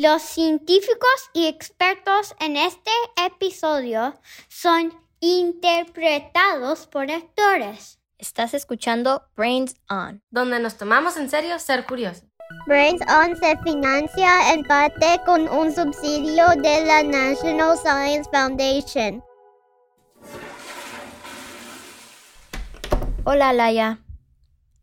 Los científicos y expertos en este episodio son interpretados por actores. Estás escuchando Brains On, donde nos tomamos en serio ser curiosos. Brains On se financia en parte con un subsidio de la National Science Foundation. Hola, Laia.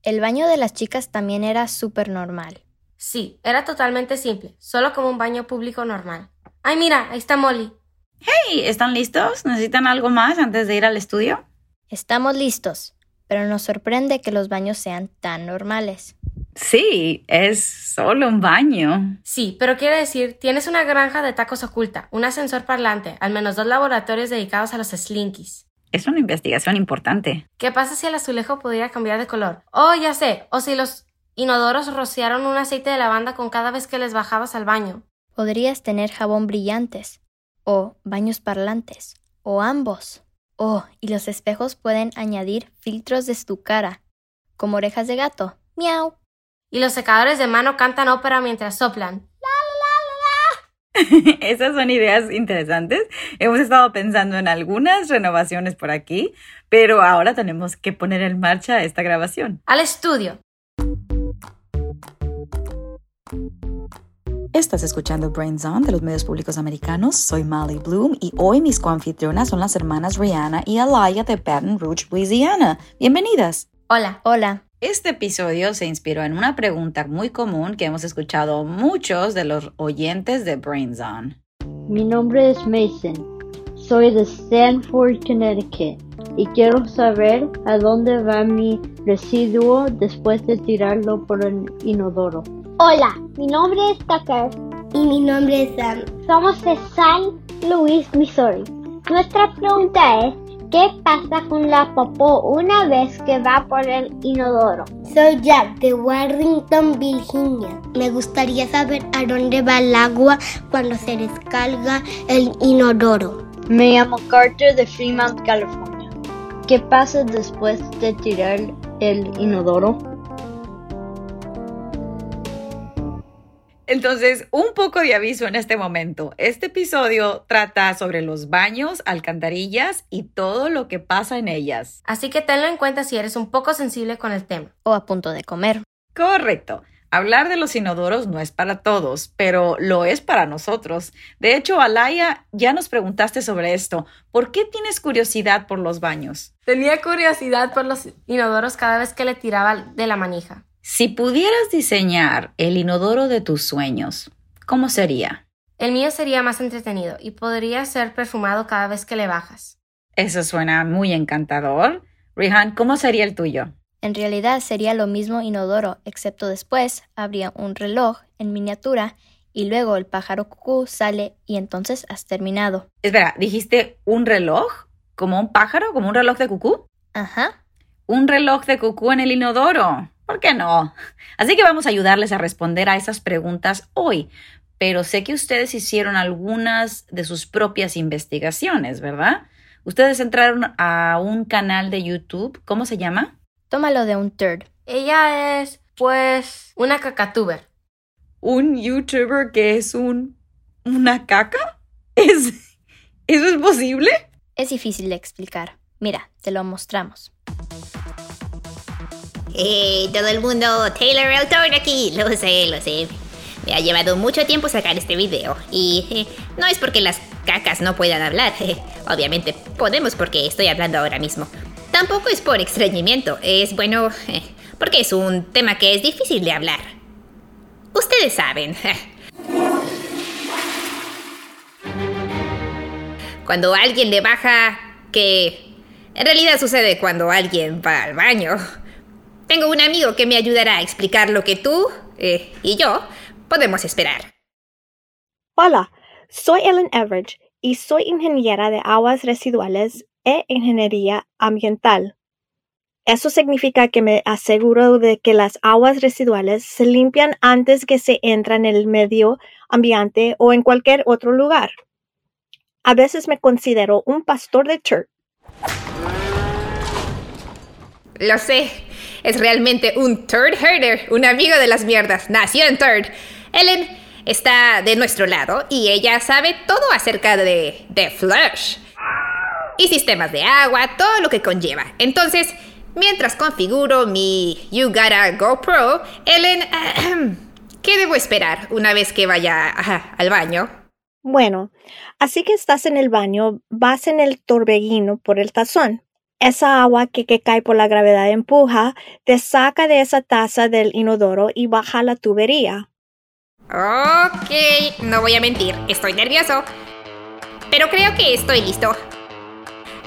El baño de las chicas también era súper normal. Sí, era totalmente simple, solo como un baño público normal. ¡Ay, mira! Ahí está Molly. ¡Hey! ¿Están listos? ¿Necesitan algo más antes de ir al estudio? Estamos listos, pero nos sorprende que los baños sean tan normales. Sí, es solo un baño. Sí, pero quiere decir, tienes una granja de tacos oculta, un ascensor parlante, al menos dos laboratorios dedicados a los slinkies. Es una investigación importante. ¿Qué pasa si el azulejo pudiera cambiar de color? Oh, ya sé. O si los inodoros rociaron un aceite de lavanda con cada vez que les bajabas al baño. Podrías tener jabón brillantes, o baños parlantes, o ambos. Oh, y los espejos pueden añadir filtros de tu cara, como orejas de gato. Miau. Y los secadores de mano cantan ópera mientras soplan. Esas son ideas interesantes. Hemos estado pensando en algunas renovaciones por aquí, pero ahora tenemos que poner en marcha esta grabación. Al estudio. Estás escuchando Brains On de los medios públicos americanos. Soy Molly Bloom y hoy mis coanfitrionas son las hermanas Rihanna y Alaya de Baton Rouge, Louisiana. Bienvenidas. Hola. Hola. Este episodio se inspiró en una pregunta muy común que hemos escuchado muchos de los oyentes de Brains On. Mi nombre es Mason. Soy de Stanford, Connecticut y quiero saber a dónde va mi residuo después de tirarlo por el inodoro. Hola, mi nombre es Tucker y mi nombre es Sam. Somos de San Luis, Missouri. Nuestra pregunta es ¿Qué pasa con la popó una vez que va por el inodoro? Soy Jack de Warrington, Virginia. Me gustaría saber a dónde va el agua cuando se descarga el inodoro. Me llamo Carter de Fremont, California. ¿Qué pasa después de tirar el inodoro? Entonces, un poco de aviso en este momento. Este episodio trata sobre los baños, alcantarillas y todo lo que pasa en ellas. Así que tenlo en cuenta si eres un poco sensible con el tema. O a punto de comer. Correcto. Hablar de los inodoros no es para todos, pero lo es para nosotros. De hecho, Alaya, ya nos preguntaste sobre esto. ¿Por qué tienes curiosidad por los baños? Tenía curiosidad por los inodoros cada vez que le tiraba de la manija. Si pudieras diseñar el inodoro de tus sueños, ¿cómo sería? El mío sería más entretenido y podría ser perfumado cada vez que le bajas. Eso suena muy encantador. Rihan, ¿cómo sería el tuyo? En realidad sería lo mismo inodoro, excepto después habría un reloj en miniatura y luego el pájaro cucú sale y entonces has terminado. Espera, ¿dijiste un reloj? ¿Como un pájaro? ¿Como un reloj de cucú? Ajá. Un reloj de cucú en el inodoro. ¿Por qué no? Así que vamos a ayudarles a responder a esas preguntas hoy. Pero sé que ustedes hicieron algunas de sus propias investigaciones, ¿verdad? Ustedes entraron a un canal de YouTube. ¿Cómo se llama? Tómalo de un third. Ella es, pues, una cacatuber. ¿Un YouTuber que es un... una caca? ¿Es... ¿Eso es posible? Es difícil de explicar. Mira, te lo mostramos. ¡Hey, todo el mundo! Taylor Elton aquí. Lo sé, lo sé. Me ha llevado mucho tiempo sacar este video. Y eh, no es porque las cacas no puedan hablar. obviamente podemos porque estoy hablando ahora mismo. Tampoco es por extrañimiento. Es bueno, eh, porque es un tema que es difícil de hablar. Ustedes saben. Cuando alguien le baja que... En realidad sucede cuando alguien va al baño. Tengo un amigo que me ayudará a explicar lo que tú eh, y yo podemos esperar. Hola, soy Ellen Everidge y soy ingeniera de aguas residuales e ingeniería ambiental. Eso significa que me aseguro de que las aguas residuales se limpian antes que se entran en el medio ambiente o en cualquier otro lugar. A veces me considero un pastor de church. Lo sé, es realmente un Third Herder, un amigo de las mierdas. Nació en Third. Ellen, está de nuestro lado y ella sabe todo acerca de, de Flush. Y sistemas de agua, todo lo que conlleva. Entonces, mientras configuro mi You Gotta GoPro, Ellen, ¿qué debo esperar una vez que vaya al baño? Bueno, así que estás en el baño, vas en el torbellino por el tazón. Esa agua que, que, cae por la gravedad empuja, te saca de esa taza del inodoro y baja la tubería. Ok, no voy a mentir, estoy nervioso. Pero creo que estoy listo.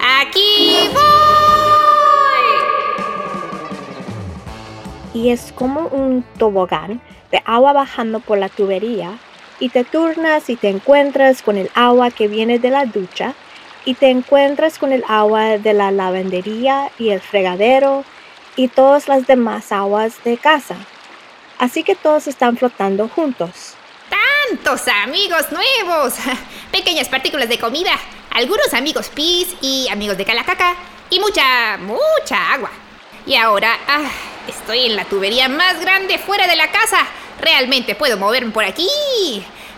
¡Aquí voy! Y es como un tobogán de agua bajando por la tubería y te turnas y te encuentras con el agua que viene de la ducha y te encuentras con el agua de la lavandería y el fregadero y todas las demás aguas de casa. Así que todos están flotando juntos. ¡Tantos amigos nuevos! Pequeñas partículas de comida, algunos amigos pis y amigos de calacaca y mucha, mucha agua. Y ahora, ah, estoy en la tubería más grande fuera de la casa Realmente puedo moverme por aquí.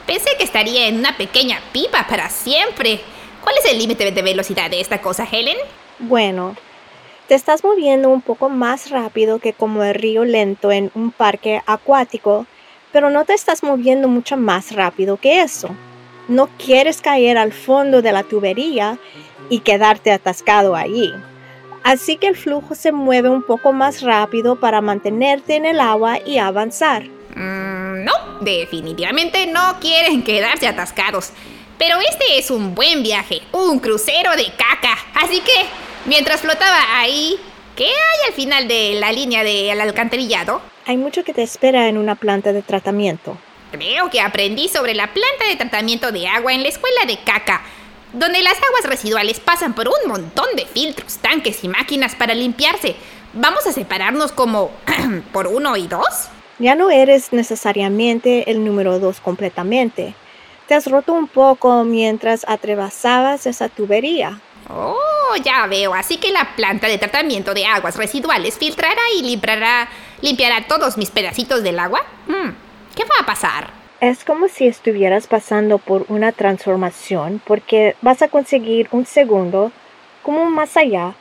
Pensé que estaría en una pequeña pipa para siempre. ¿Cuál es el límite de velocidad de esta cosa, Helen? Bueno, te estás moviendo un poco más rápido que como el río lento en un parque acuático, pero no te estás moviendo mucho más rápido que eso. No quieres caer al fondo de la tubería y quedarte atascado allí. Así que el flujo se mueve un poco más rápido para mantenerte en el agua y avanzar. Mm, no, definitivamente no quieren quedarse atascados. Pero este es un buen viaje, un crucero de caca. Así que, mientras flotaba ahí, ¿qué hay al final de la línea del alcantarillado? Hay mucho que te espera en una planta de tratamiento. Creo que aprendí sobre la planta de tratamiento de agua en la escuela de caca, donde las aguas residuales pasan por un montón de filtros, tanques y máquinas para limpiarse. ¿Vamos a separarnos como por uno y dos? Ya no eres necesariamente el número dos completamente. Te has roto un poco mientras atravesabas esa tubería. Oh, ya veo. Así que la planta de tratamiento de aguas residuales filtrará y limpiará, limpiará todos mis pedacitos del agua. Hmm, ¿Qué va a pasar? Es como si estuvieras pasando por una transformación porque vas a conseguir un segundo como más allá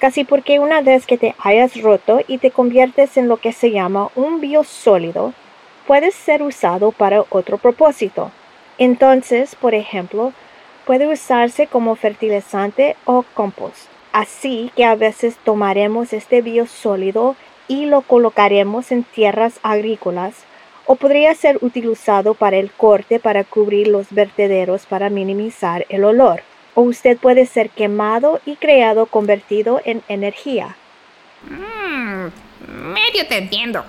casi porque una vez que te hayas roto y te conviertes en lo que se llama un biosólido, puedes ser usado para otro propósito. Entonces, por ejemplo, puede usarse como fertilizante o compost. Así que a veces tomaremos este biosólido y lo colocaremos en tierras agrícolas o podría ser utilizado para el corte para cubrir los vertederos para minimizar el olor o usted puede ser quemado y creado convertido en energía. Mmm, medio te entiendo.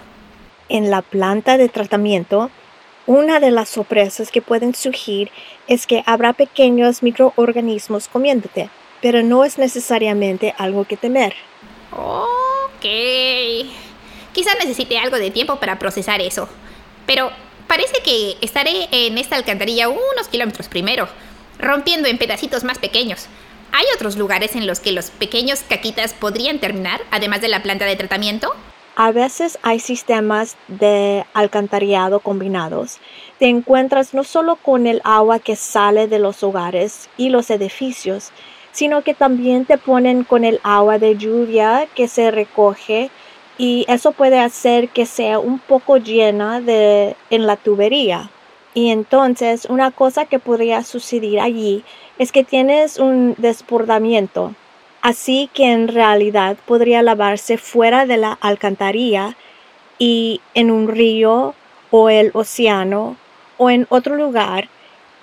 En la planta de tratamiento, una de las sorpresas que pueden surgir es que habrá pequeños microorganismos comiéndote, pero no es necesariamente algo que temer. Ok. Quizá necesite algo de tiempo para procesar eso, pero parece que estaré en esta alcantarilla unos kilómetros primero rompiendo en pedacitos más pequeños. ¿Hay otros lugares en los que los pequeños caquitas podrían terminar, además de la planta de tratamiento? A veces hay sistemas de alcantarillado combinados. Te encuentras no solo con el agua que sale de los hogares y los edificios, sino que también te ponen con el agua de lluvia que se recoge y eso puede hacer que sea un poco llena de, en la tubería. Y entonces una cosa que podría suceder allí es que tienes un desbordamiento, así que en realidad podría lavarse fuera de la alcantarilla y en un río o el océano o en otro lugar.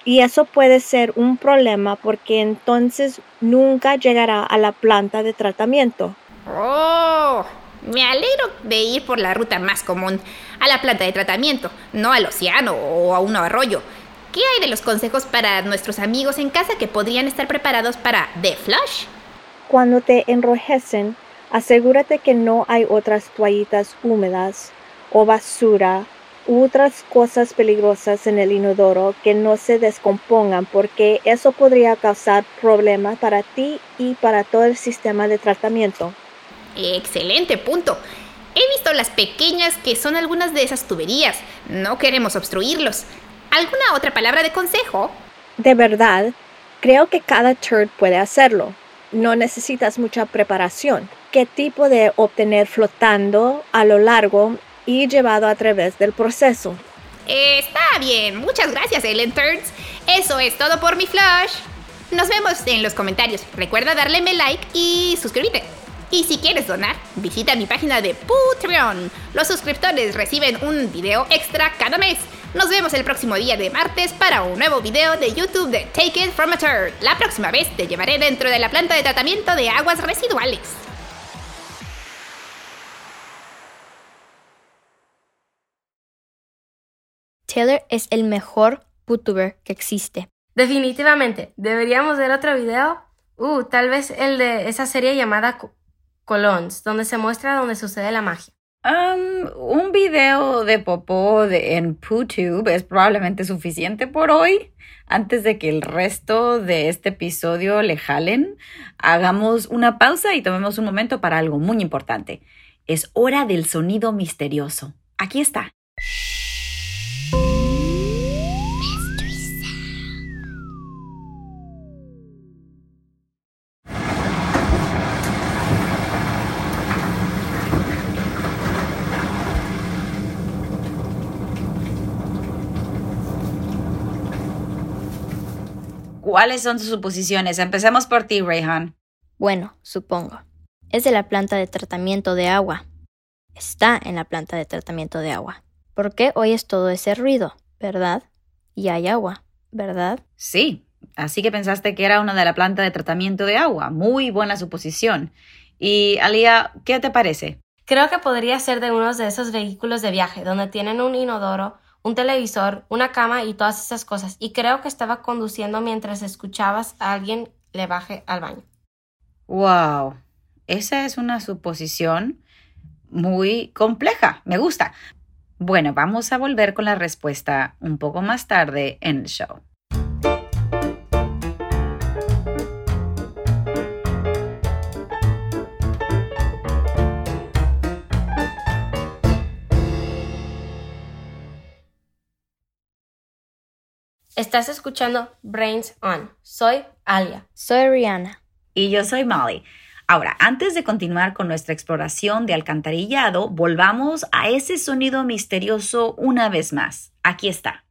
Y eso puede ser un problema porque entonces nunca llegará a la planta de tratamiento. Oh, me alegro de ir por la ruta más común, a la planta de tratamiento, no al océano o a un arroyo. ¿Qué hay de los consejos para nuestros amigos en casa que podrían estar preparados para The Flush? Cuando te enrojecen, asegúrate que no hay otras toallitas húmedas o basura u otras cosas peligrosas en el inodoro que no se descompongan porque eso podría causar problemas para ti y para todo el sistema de tratamiento. Excelente punto. He visto las pequeñas que son algunas de esas tuberías. No queremos obstruirlos. ¿Alguna otra palabra de consejo? De verdad, creo que cada turd puede hacerlo. No necesitas mucha preparación. ¿Qué tipo de obtener flotando a lo largo y llevado a través del proceso? Está bien, muchas gracias, Ellen Turds. Eso es todo por mi flash. Nos vemos en los comentarios. Recuerda darle me like y suscríbete. Y si quieres donar, visita mi página de Patreon. Los suscriptores reciben un video extra cada mes. Nos vemos el próximo día de martes para un nuevo video de YouTube de Take It From a Turd. La próxima vez te llevaré dentro de la planta de tratamiento de aguas residuales. Taylor es el mejor youtuber que existe. Definitivamente, deberíamos ver otro video. Uh, tal vez el de esa serie llamada Colons, donde se muestra donde sucede la magia. Um, un video de popó en PooTube es probablemente suficiente por hoy. Antes de que el resto de este episodio le jalen, hagamos una pausa y tomemos un momento para algo muy importante. Es hora del sonido misterioso. Aquí está. ¿Cuáles son sus suposiciones? Empecemos por ti, Rayhan. Bueno, supongo. Es de la planta de tratamiento de agua. Está en la planta de tratamiento de agua. ¿Por qué oyes todo ese ruido? ¿Verdad? Y hay agua, ¿verdad? Sí. Así que pensaste que era una de la planta de tratamiento de agua. Muy buena suposición. Y Alia, ¿qué te parece? Creo que podría ser de uno de esos vehículos de viaje donde tienen un inodoro un televisor, una cama y todas esas cosas. Y creo que estaba conduciendo mientras escuchabas a alguien le baje al baño. Wow, esa es una suposición muy compleja. Me gusta. Bueno, vamos a volver con la respuesta un poco más tarde en el show. Estás escuchando Brains On. Soy Alia. Soy Rihanna. Y yo soy Molly. Ahora, antes de continuar con nuestra exploración de alcantarillado, volvamos a ese sonido misterioso una vez más. Aquí está.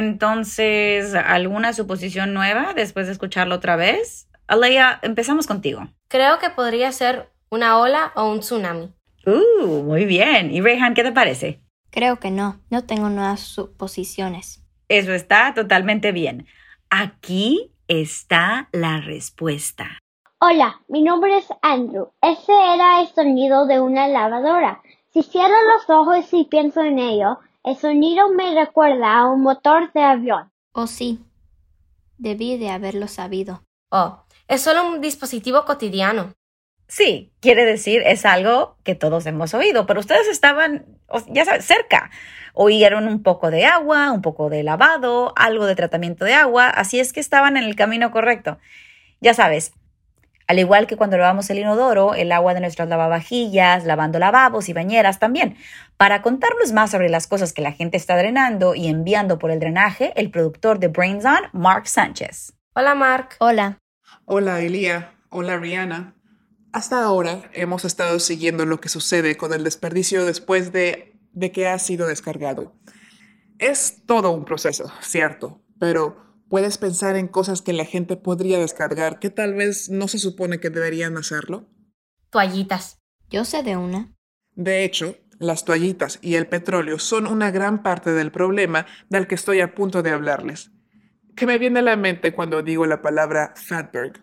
Entonces, ¿alguna suposición nueva después de escucharlo otra vez? Alea, empezamos contigo. Creo que podría ser una ola o un tsunami. Uh, muy bien. ¿Y Rehan, qué te parece? Creo que no. No tengo nuevas suposiciones. Eso está totalmente bien. Aquí está la respuesta. Hola, mi nombre es Andrew. Ese era el sonido de una lavadora. Si cierro los ojos y pienso en ello, el sonido me recuerda a un motor de avión. Oh, sí. Debí de haberlo sabido. Oh, es solo un dispositivo cotidiano. Sí, quiere decir, es algo que todos hemos oído, pero ustedes estaban, ya sabes, cerca. Oyeron un poco de agua, un poco de lavado, algo de tratamiento de agua, así es que estaban en el camino correcto. Ya sabes, al igual que cuando lavamos el inodoro, el agua de nuestras lavavajillas, lavando lavabos y bañeras también. Para contarnos más sobre las cosas que la gente está drenando y enviando por el drenaje, el productor de Brains On, Mark Sánchez. Hola, Mark. Hola. Hola, Elia. Hola, Rihanna. Hasta ahora hemos estado siguiendo lo que sucede con el desperdicio después de, de que ha sido descargado. Es todo un proceso, cierto, pero puedes pensar en cosas que la gente podría descargar que tal vez no se supone que deberían hacerlo? Toallitas. Yo sé de una. De hecho, las toallitas y el petróleo son una gran parte del problema del que estoy a punto de hablarles. ¿Qué me viene a la mente cuando digo la palabra fatberg?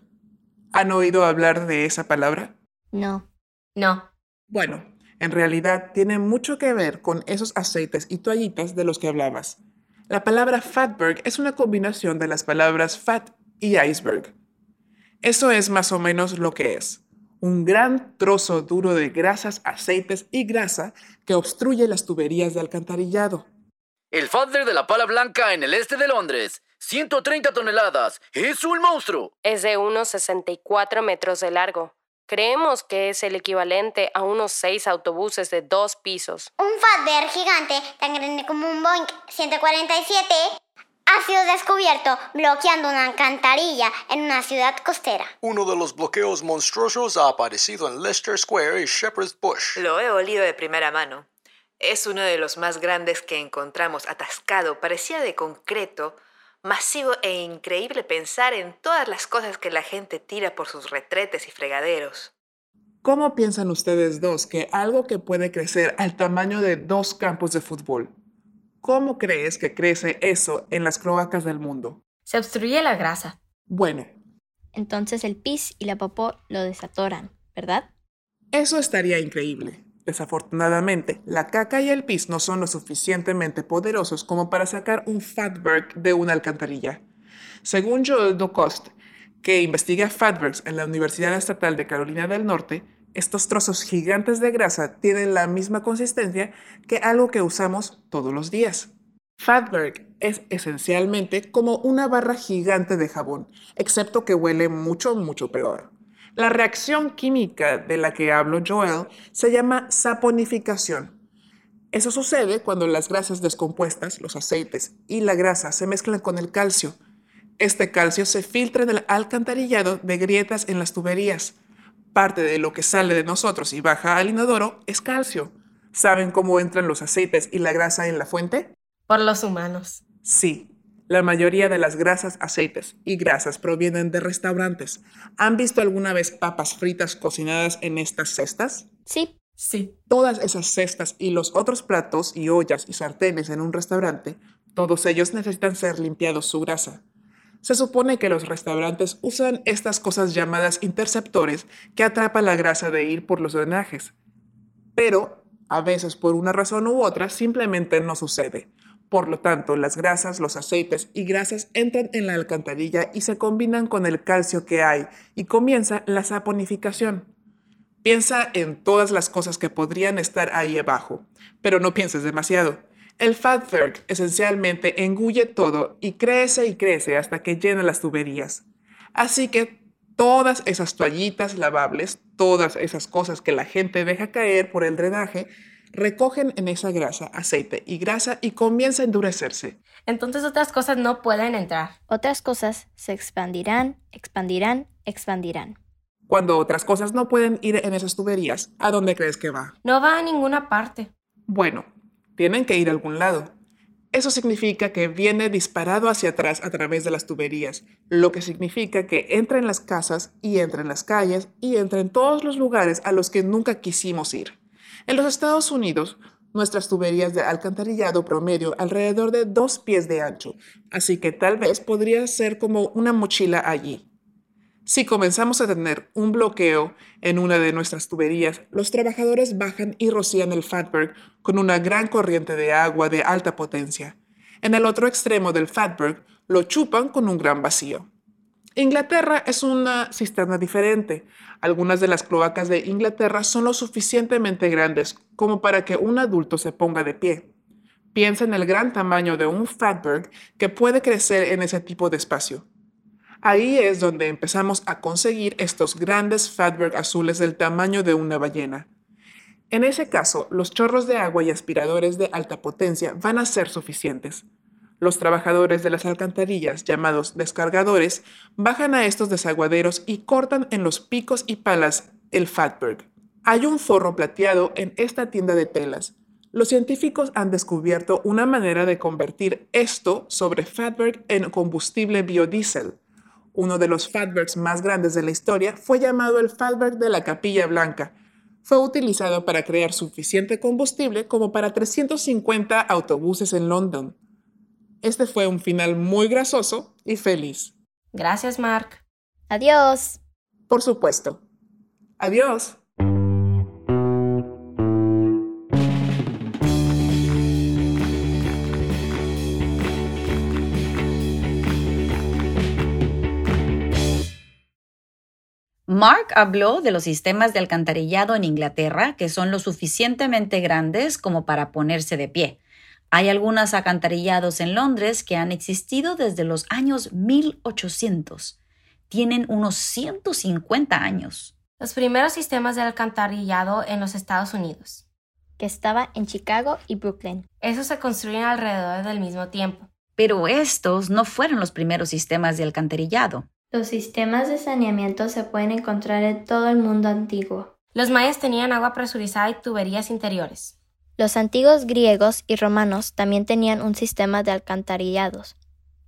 ¿Han oído hablar de esa palabra? No. No. Bueno, en realidad tiene mucho que ver con esos aceites y toallitas de los que hablabas. La palabra fatberg es una combinación de las palabras fat y iceberg. Eso es más o menos lo que es. Un gran trozo duro de grasas, aceites y grasa que obstruye las tuberías de alcantarillado. El fatler de la pala blanca en el este de Londres. 130 toneladas. Es un monstruo. Es de unos 64 metros de largo. Creemos que es el equivalente a unos seis autobuses de dos pisos. Un fatberg gigante tan grande como un Boeing 147 ha sido descubierto bloqueando una alcantarilla en una ciudad costera. Uno de los bloqueos monstruosos ha aparecido en Leicester Square y Shepherd's Bush. Lo he olido de primera mano. Es uno de los más grandes que encontramos atascado, parecía de concreto, masivo e increíble pensar en todas las cosas que la gente tira por sus retretes y fregaderos. ¿Cómo piensan ustedes dos que algo que puede crecer al tamaño de dos campos de fútbol ¿Cómo crees que crece eso en las cloacas del mundo? Se obstruye la grasa. Bueno. Entonces el pis y la popó lo desatoran, ¿verdad? Eso estaría increíble. Desafortunadamente, la caca y el pis no son lo suficientemente poderosos como para sacar un fatberg de una alcantarilla. Según Joel Docost, que investiga fatbergs en la Universidad Estatal de Carolina del Norte, estos trozos gigantes de grasa tienen la misma consistencia que algo que usamos todos los días. Fatberg es esencialmente como una barra gigante de jabón, excepto que huele mucho, mucho peor. La reacción química de la que hablo Joel se llama saponificación. Eso sucede cuando las grasas descompuestas, los aceites y la grasa se mezclan con el calcio. Este calcio se filtra en el alcantarillado de grietas en las tuberías parte de lo que sale de nosotros y baja al inodoro es calcio. ¿Saben cómo entran los aceites y la grasa en la fuente? Por los humanos. Sí, la mayoría de las grasas, aceites y grasas provienen de restaurantes. ¿Han visto alguna vez papas fritas cocinadas en estas cestas? Sí. Sí. Todas esas cestas y los otros platos y ollas y sartenes en un restaurante, todos ellos necesitan ser limpiados su grasa. Se supone que los restaurantes usan estas cosas llamadas interceptores que atrapan la grasa de ir por los drenajes. Pero, a veces por una razón u otra, simplemente no sucede. Por lo tanto, las grasas, los aceites y grasas entran en la alcantarilla y se combinan con el calcio que hay y comienza la saponificación. Piensa en todas las cosas que podrían estar ahí abajo, pero no pienses demasiado. El fatberg esencialmente engulle todo y crece y crece hasta que llena las tuberías. Así que todas esas toallitas lavables, todas esas cosas que la gente deja caer por el drenaje, recogen en esa grasa aceite y grasa y comienza a endurecerse. Entonces otras cosas no pueden entrar. Otras cosas se expandirán, expandirán, expandirán. Cuando otras cosas no pueden ir en esas tuberías, ¿a dónde crees que va? No va a ninguna parte. Bueno, tienen que ir a algún lado. Eso significa que viene disparado hacia atrás a través de las tuberías, lo que significa que entra en las casas y entra en las calles y entra en todos los lugares a los que nunca quisimos ir. En los Estados Unidos, nuestras tuberías de alcantarillado promedio alrededor de dos pies de ancho, así que tal vez podría ser como una mochila allí. Si comenzamos a tener un bloqueo en una de nuestras tuberías, los trabajadores bajan y rocían el fatberg con una gran corriente de agua de alta potencia. En el otro extremo del fatberg lo chupan con un gran vacío. Inglaterra es una cisterna diferente. Algunas de las cloacas de Inglaterra son lo suficientemente grandes como para que un adulto se ponga de pie. Piensa en el gran tamaño de un fatberg que puede crecer en ese tipo de espacio. Ahí es donde empezamos a conseguir estos grandes fatberg azules del tamaño de una ballena. En ese caso, los chorros de agua y aspiradores de alta potencia van a ser suficientes. Los trabajadores de las alcantarillas, llamados descargadores, bajan a estos desaguaderos y cortan en los picos y palas el fatberg. Hay un forro plateado en esta tienda de telas. Los científicos han descubierto una manera de convertir esto sobre fatberg en combustible biodiesel uno de los fatbergs más grandes de la historia, fue llamado el fatberg de la Capilla Blanca. Fue utilizado para crear suficiente combustible como para 350 autobuses en London. Este fue un final muy grasoso y feliz. Gracias, Mark. Adiós. Por supuesto. Adiós. Mark habló de los sistemas de alcantarillado en Inglaterra que son lo suficientemente grandes como para ponerse de pie. Hay algunos alcantarillados en Londres que han existido desde los años 1800. Tienen unos 150 años. Los primeros sistemas de alcantarillado en los Estados Unidos. Que estaba en Chicago y Brooklyn. Esos se construyen alrededor del mismo tiempo. Pero estos no fueron los primeros sistemas de alcantarillado. Los sistemas de saneamiento se pueden encontrar en todo el mundo antiguo. Los mayas tenían agua presurizada y tuberías interiores. Los antiguos griegos y romanos también tenían un sistema de alcantarillados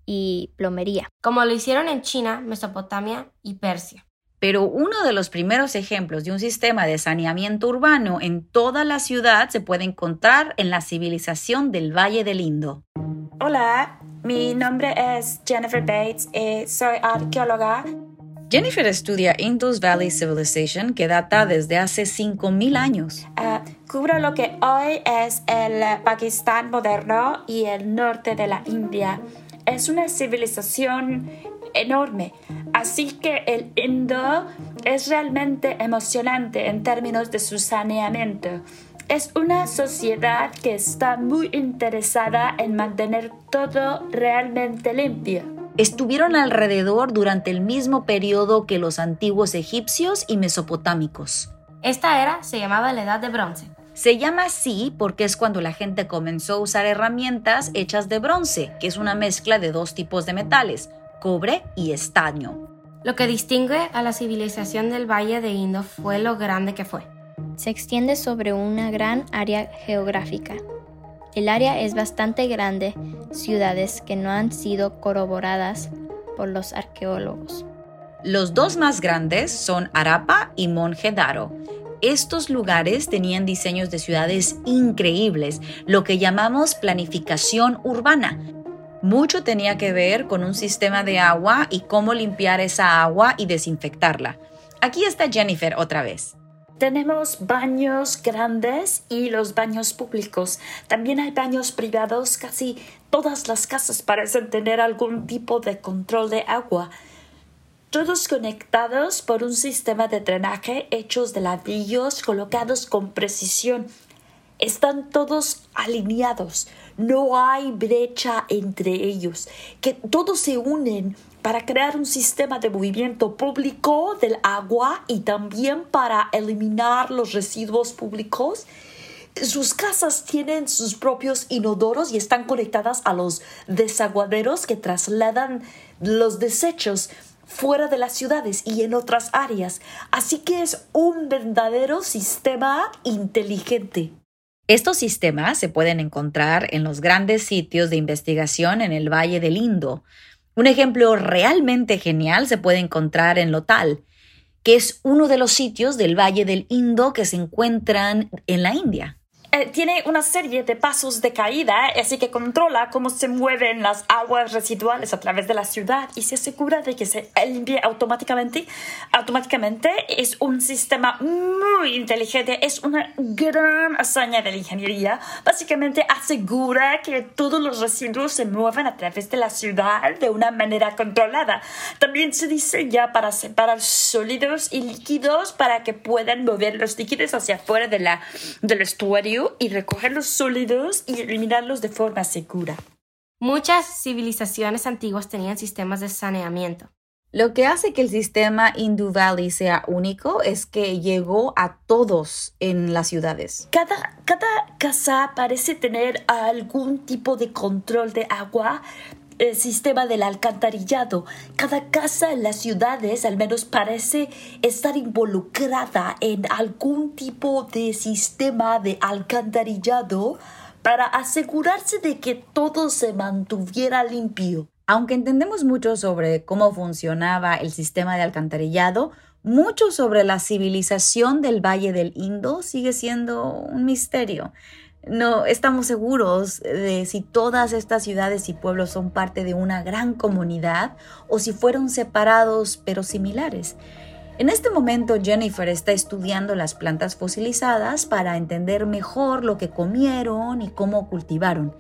y plomería. Como lo hicieron en China, Mesopotamia y Persia. Pero uno de los primeros ejemplos de un sistema de saneamiento urbano en toda la ciudad se puede encontrar en la civilización del Valle del Indo. Hola, mi nombre es Jennifer Bates y soy arqueóloga Jennifer estudia Indus Valley Civilization que data desde hace 5.000 años. Uh, cubro lo que hoy es el Pakistán moderno y el norte de la India. Es una civilización enorme, así que el Indo es realmente emocionante en términos de su saneamiento. Es una sociedad que está muy interesada en mantener todo realmente limpio estuvieron alrededor durante el mismo periodo que los antiguos egipcios y mesopotámicos. Esta era se llamaba la Edad de Bronce. Se llama así porque es cuando la gente comenzó a usar herramientas hechas de bronce, que es una mezcla de dos tipos de metales, cobre y estaño. Lo que distingue a la civilización del Valle de Indo fue lo grande que fue. Se extiende sobre una gran área geográfica, el área es bastante grande, ciudades que no han sido corroboradas por los arqueólogos. Los dos más grandes son Arapa y Monjedaro. Estos lugares tenían diseños de ciudades increíbles, lo que llamamos planificación urbana. Mucho tenía que ver con un sistema de agua y cómo limpiar esa agua y desinfectarla. Aquí está Jennifer otra vez. Tenemos baños grandes y los baños públicos. También hay baños privados. Casi todas las casas parecen tener algún tipo de control de agua. Todos conectados por un sistema de drenaje hechos de ladrillos colocados con precisión. Están todos alineados. No hay brecha entre ellos. Que todos se unen para crear un sistema de movimiento público del agua y también para eliminar los residuos públicos. Sus casas tienen sus propios inodoros y están conectadas a los desaguaderos que trasladan los desechos fuera de las ciudades y en otras áreas. Así que es un verdadero sistema inteligente. Estos sistemas se pueden encontrar en los grandes sitios de investigación en el Valle del Indo, un ejemplo realmente genial se puede encontrar en Lotal, que es uno de los sitios del Valle del Indo que se encuentran en la India. Eh, tiene una serie de pasos de caída, así que controla cómo se mueven las aguas residuales a través de la ciudad y se asegura de que se limpie automáticamente. Automáticamente es un sistema muy inteligente, es una gran hazaña de la ingeniería. Básicamente asegura que todos los residuos se mueven a través de la ciudad de una manera controlada. También se diseña para separar sólidos y líquidos para que puedan mover los líquidos hacia afuera de la, del estuario y recoger los sólidos y eliminarlos de forma segura. Muchas civilizaciones antiguas tenían sistemas de saneamiento. Lo que hace que el sistema Indu Valley sea único es que llegó a todos en las ciudades. Cada, cada casa parece tener algún tipo de control de agua, el sistema del alcantarillado. Cada casa en las ciudades al menos parece estar involucrada en algún tipo de sistema de alcantarillado para asegurarse de que todo se mantuviera limpio. Aunque entendemos mucho sobre cómo funcionaba el sistema de alcantarillado, mucho sobre la civilización del Valle del Indo sigue siendo un misterio no estamos seguros de si todas estas ciudades y pueblos son parte de una gran comunidad o si fueron separados pero similares. En este momento Jennifer está estudiando las plantas fosilizadas para entender mejor lo que comieron y cómo cultivaron.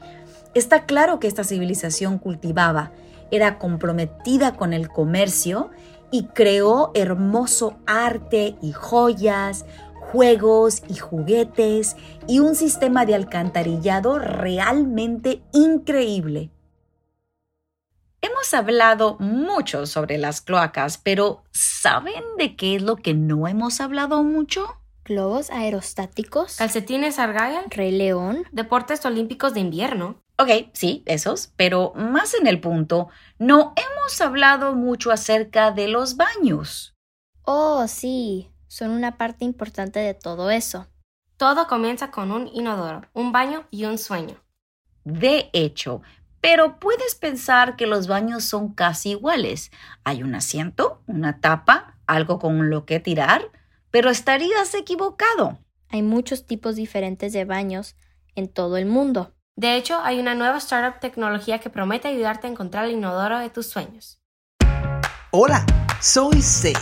Está claro que esta civilización cultivaba, era comprometida con el comercio y creó hermoso arte y joyas, juegos y juguetes y un sistema de alcantarillado realmente increíble. Hemos hablado mucho sobre las cloacas, pero ¿saben de qué es lo que no hemos hablado mucho? Globos aerostáticos, Calcetines Argyle, Rey León, deportes olímpicos de invierno. Ok, sí, esos, pero más en el punto, no hemos hablado mucho acerca de los baños. Oh, sí, son una parte importante de todo eso. Todo comienza con un inodoro, un baño y un sueño. De hecho, pero puedes pensar que los baños son casi iguales. Hay un asiento, una tapa, algo con lo que tirar, pero estarías equivocado. Hay muchos tipos diferentes de baños en todo el mundo. De hecho, hay una nueva startup tecnología que promete ayudarte a encontrar el inodoro de tus sueños. Hola, soy Sage,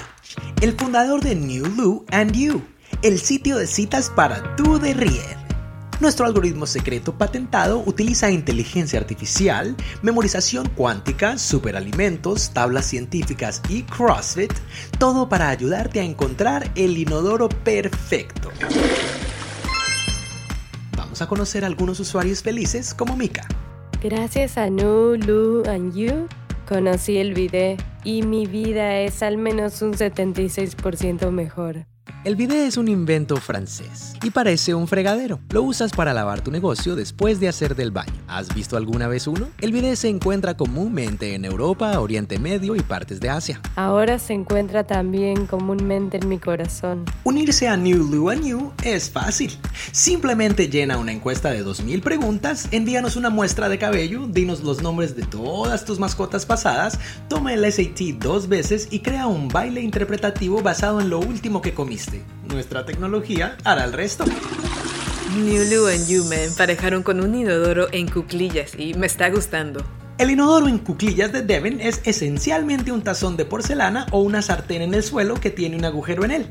el fundador de New Lou and You, el sitio de citas para tu derrier. Nuestro algoritmo secreto patentado utiliza inteligencia artificial, memorización cuántica, superalimentos, tablas científicas y CrossFit, todo para ayudarte a encontrar el inodoro perfecto. Vamos a conocer a algunos usuarios felices como Mika. Gracias a No, Lu and You, conocí el bidet y mi vida es al menos un 76% mejor. El bidet es un invento francés y parece un fregadero. Lo usas para lavar tu negocio después de hacer del baño. ¿Has visto alguna vez uno? El bidet se encuentra comúnmente en Europa, Oriente Medio y partes de Asia. Ahora se encuentra también comúnmente en mi corazón. Unirse a New Lu and You es fácil. Simplemente llena una encuesta de 2000 preguntas, envíanos una muestra de cabello, dinos los nombres de todas tus mascotas pasadas, toma el SAT dos veces y crea un baile interpretativo basado en lo último que comiste. Nuestra tecnología hará el resto. New Lu and You me emparejaron con un inodoro en cuclillas y me está gustando. El inodoro en cuclillas de Devon es esencialmente un tazón de porcelana o una sartén en el suelo que tiene un agujero en él.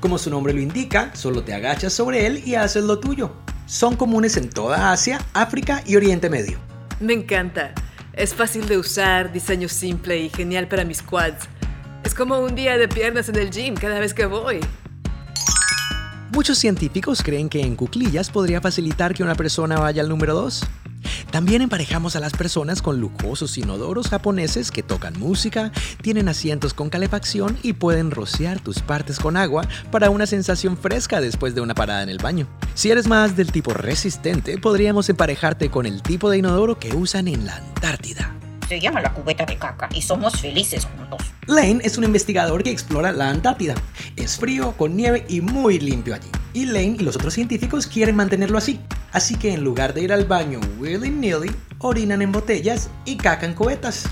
Como su nombre lo indica, solo te agachas sobre él y haces lo tuyo. Son comunes en toda Asia, África y Oriente Medio. Me encanta. Es fácil de usar, diseño simple y genial para mis quads. Es como un día de piernas en el gym cada vez que voy. Muchos científicos creen que en cuclillas podría facilitar que una persona vaya al número 2. También emparejamos a las personas con lujosos inodoros japoneses que tocan música, tienen asientos con calefacción y pueden rociar tus partes con agua para una sensación fresca después de una parada en el baño. Si eres más del tipo resistente, podríamos emparejarte con el tipo de inodoro que usan en la Antártida. Se llama la cubeta de caca y somos felices juntos. Lane es un investigador que explora la Antártida. Es frío, con nieve y muy limpio allí. Y Lane y los otros científicos quieren mantenerlo así. Así que en lugar de ir al baño willy-nilly, orinan en botellas y cacan cubetas.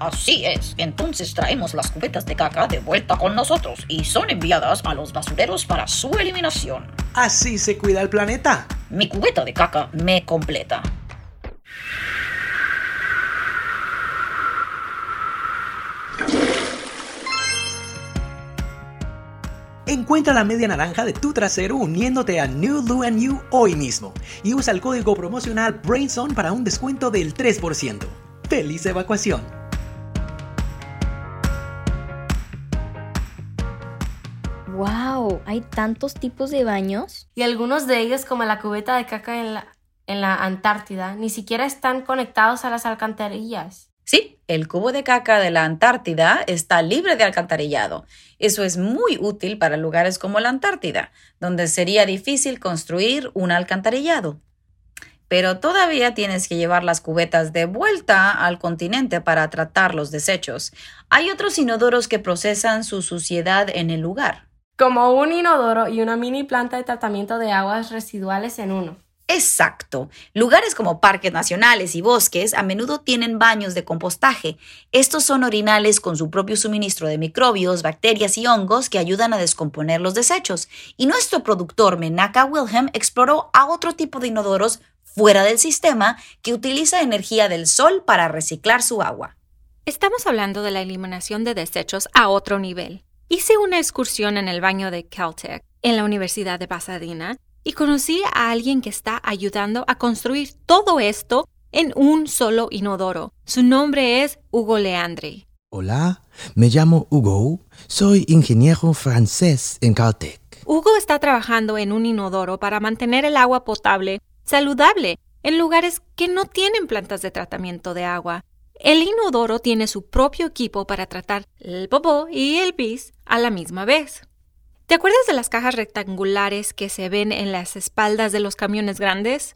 Así es, entonces traemos las cubetas de caca de vuelta con nosotros y son enviadas a los basureros para su eliminación. Así se cuida el planeta. Mi cubeta de caca me completa. Encuentra la media naranja de tu trasero uniéndote a New Lu and You hoy mismo y usa el código promocional BrainZone para un descuento del 3%. ¡Feliz evacuación! ¡Wow! Hay tantos tipos de baños. Y algunos de ellos, como la cubeta de caca en la, en la Antártida, ni siquiera están conectados a las alcantarillas. Sí, el cubo de caca de la Antártida está libre de alcantarillado. Eso es muy útil para lugares como la Antártida, donde sería difícil construir un alcantarillado. Pero todavía tienes que llevar las cubetas de vuelta al continente para tratar los desechos. Hay otros inodoros que procesan su suciedad en el lugar. Como un inodoro y una mini planta de tratamiento de aguas residuales en uno. Exacto. Lugares como parques nacionales y bosques a menudo tienen baños de compostaje. Estos son orinales con su propio suministro de microbios, bacterias y hongos que ayudan a descomponer los desechos. Y nuestro productor Menaka Wilhelm exploró a otro tipo de inodoros fuera del sistema que utiliza energía del sol para reciclar su agua. Estamos hablando de la eliminación de desechos a otro nivel. Hice una excursión en el baño de Caltech en la Universidad de Pasadena y conocí a alguien que está ayudando a construir todo esto en un solo inodoro. Su nombre es Hugo Leandri. Hola, me llamo Hugo, soy ingeniero francés en Caltech. Hugo está trabajando en un inodoro para mantener el agua potable saludable en lugares que no tienen plantas de tratamiento de agua. El inodoro tiene su propio equipo para tratar el popó y el pis a la misma vez. ¿Te acuerdas de las cajas rectangulares que se ven en las espaldas de los camiones grandes?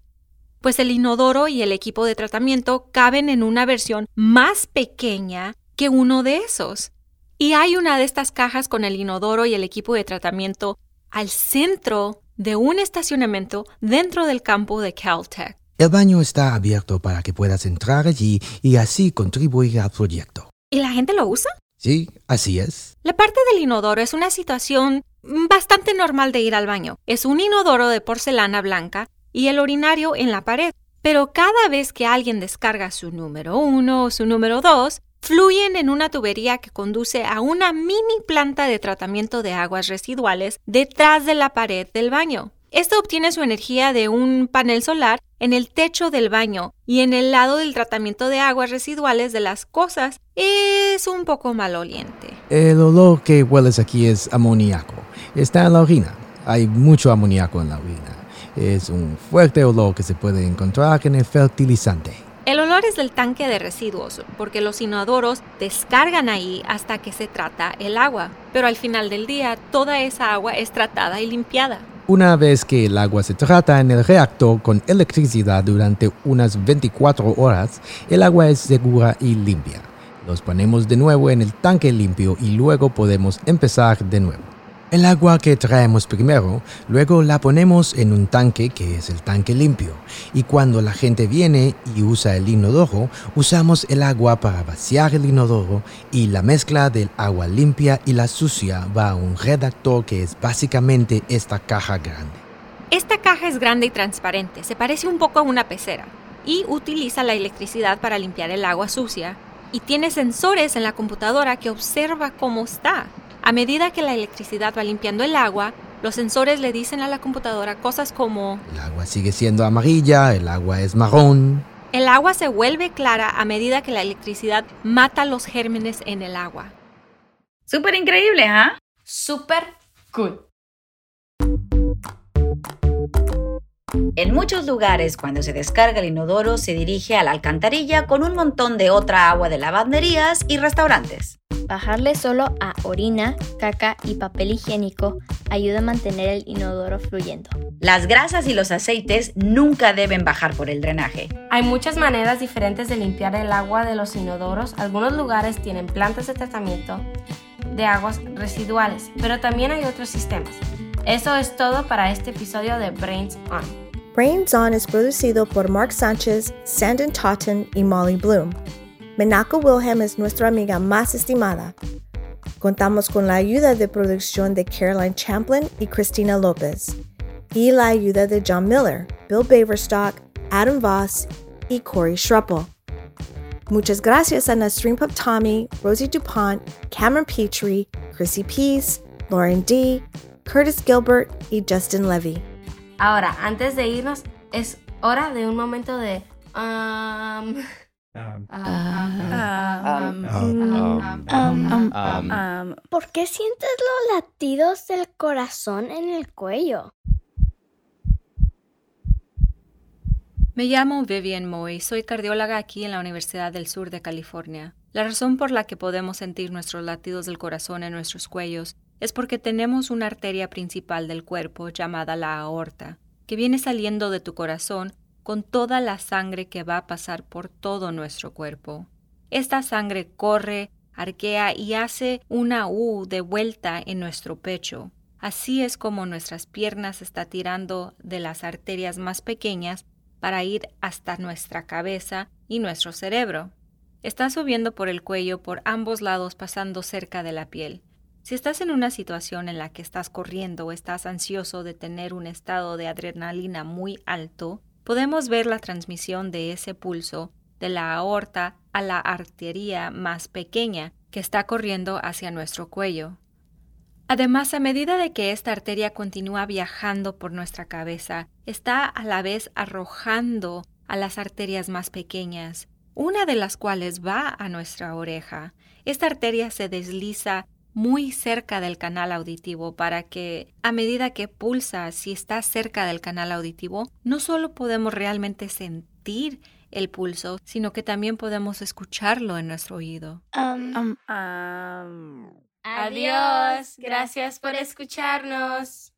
Pues el inodoro y el equipo de tratamiento caben en una versión más pequeña que uno de esos. Y hay una de estas cajas con el inodoro y el equipo de tratamiento al centro de un estacionamiento dentro del campo de Caltech. El baño está abierto para que puedas entrar allí y así contribuir al proyecto. ¿Y la gente lo usa? Sí, así es. La parte del inodoro es una situación bastante normal de ir al baño. Es un inodoro de porcelana blanca y el urinario en la pared. Pero cada vez que alguien descarga su número uno o su número dos, fluyen en una tubería que conduce a una mini planta de tratamiento de aguas residuales detrás de la pared del baño. Esto obtiene su energía de un panel solar en el techo del baño y en el lado del tratamiento de aguas residuales de las cosas es un poco maloliente. El olor que hueles aquí es amoníaco. Está en la orina. Hay mucho amoníaco en la orina. Es un fuerte olor que se puede encontrar en el fertilizante. El olor es del tanque de residuos, porque los inodoros descargan ahí hasta que se trata el agua, pero al final del día toda esa agua es tratada y limpiada. Una vez que el agua se trata en el reactor con electricidad durante unas 24 horas, el agua es segura y limpia. Los ponemos de nuevo en el tanque limpio y luego podemos empezar de nuevo. El agua que traemos primero, luego la ponemos en un tanque que es el tanque limpio. Y cuando la gente viene y usa el inodoro, usamos el agua para vaciar el inodoro y la mezcla del agua limpia y la sucia va a un redactor que es básicamente esta caja grande. Esta caja es grande y transparente, se parece un poco a una pecera y utiliza la electricidad para limpiar el agua sucia y tiene sensores en la computadora que observa cómo está. A medida que la electricidad va limpiando el agua, los sensores le dicen a la computadora cosas como El agua sigue siendo amarilla, el agua es marrón. El agua se vuelve clara a medida que la electricidad mata los gérmenes en el agua. Súper increíble, ¿ah? Súper cool. En muchos lugares, cuando se descarga el inodoro, se dirige a la alcantarilla con un montón de otra agua de lavanderías y restaurantes. Bajarle solo a orina, caca y papel higiénico ayuda a mantener el inodoro fluyendo. Las grasas y los aceites nunca deben bajar por el drenaje. Hay muchas maneras diferentes de limpiar el agua de los inodoros. Algunos lugares tienen plantas de tratamiento de aguas residuales, pero también hay otros sistemas. Eso es todo para este episodio de Brains On. Brains On es producido por Mark Sánchez, Sandon Totten y Molly Bloom. Menako Wilhelm es nuestra amiga más estimada. Contamos con la ayuda de producción de Caroline Champlin y Christina Lopez, y la ayuda de John Miller, Bill Baverstock, Adam Voss y Corey Schruppel. Muchas gracias a Nasrim Tommy, Rosie DuPont, Cameron Petrie, Chrissy Peace, Lauren D., Curtis Gilbert y Justin Levy. Ahora, antes de irnos, es hora de un momento de... um, ¿Por qué sientes los latidos del corazón en el cuello? Me llamo Vivian Moy, soy cardióloga aquí en la Universidad del Sur de California. La razón por la que podemos sentir nuestros latidos del corazón en nuestros cuellos es porque tenemos una arteria principal del cuerpo llamada la aorta, que viene saliendo de tu corazón con toda la sangre que va a pasar por todo nuestro cuerpo. Esta sangre corre, arquea y hace una U de vuelta en nuestro pecho. Así es como nuestras piernas está tirando de las arterias más pequeñas para ir hasta nuestra cabeza y nuestro cerebro. Está subiendo por el cuello por ambos lados pasando cerca de la piel. Si estás en una situación en la que estás corriendo o estás ansioso de tener un estado de adrenalina muy alto, podemos ver la transmisión de ese pulso de la aorta a la arteria más pequeña que está corriendo hacia nuestro cuello. Además, a medida de que esta arteria continúa viajando por nuestra cabeza, está a la vez arrojando a las arterias más pequeñas, una de las cuales va a nuestra oreja. Esta arteria se desliza muy cerca del canal auditivo para que a medida que pulsa, si está cerca del canal auditivo, no solo podemos realmente sentir el pulso, sino que también podemos escucharlo en nuestro oído. Adiós. Gracias por escucharnos.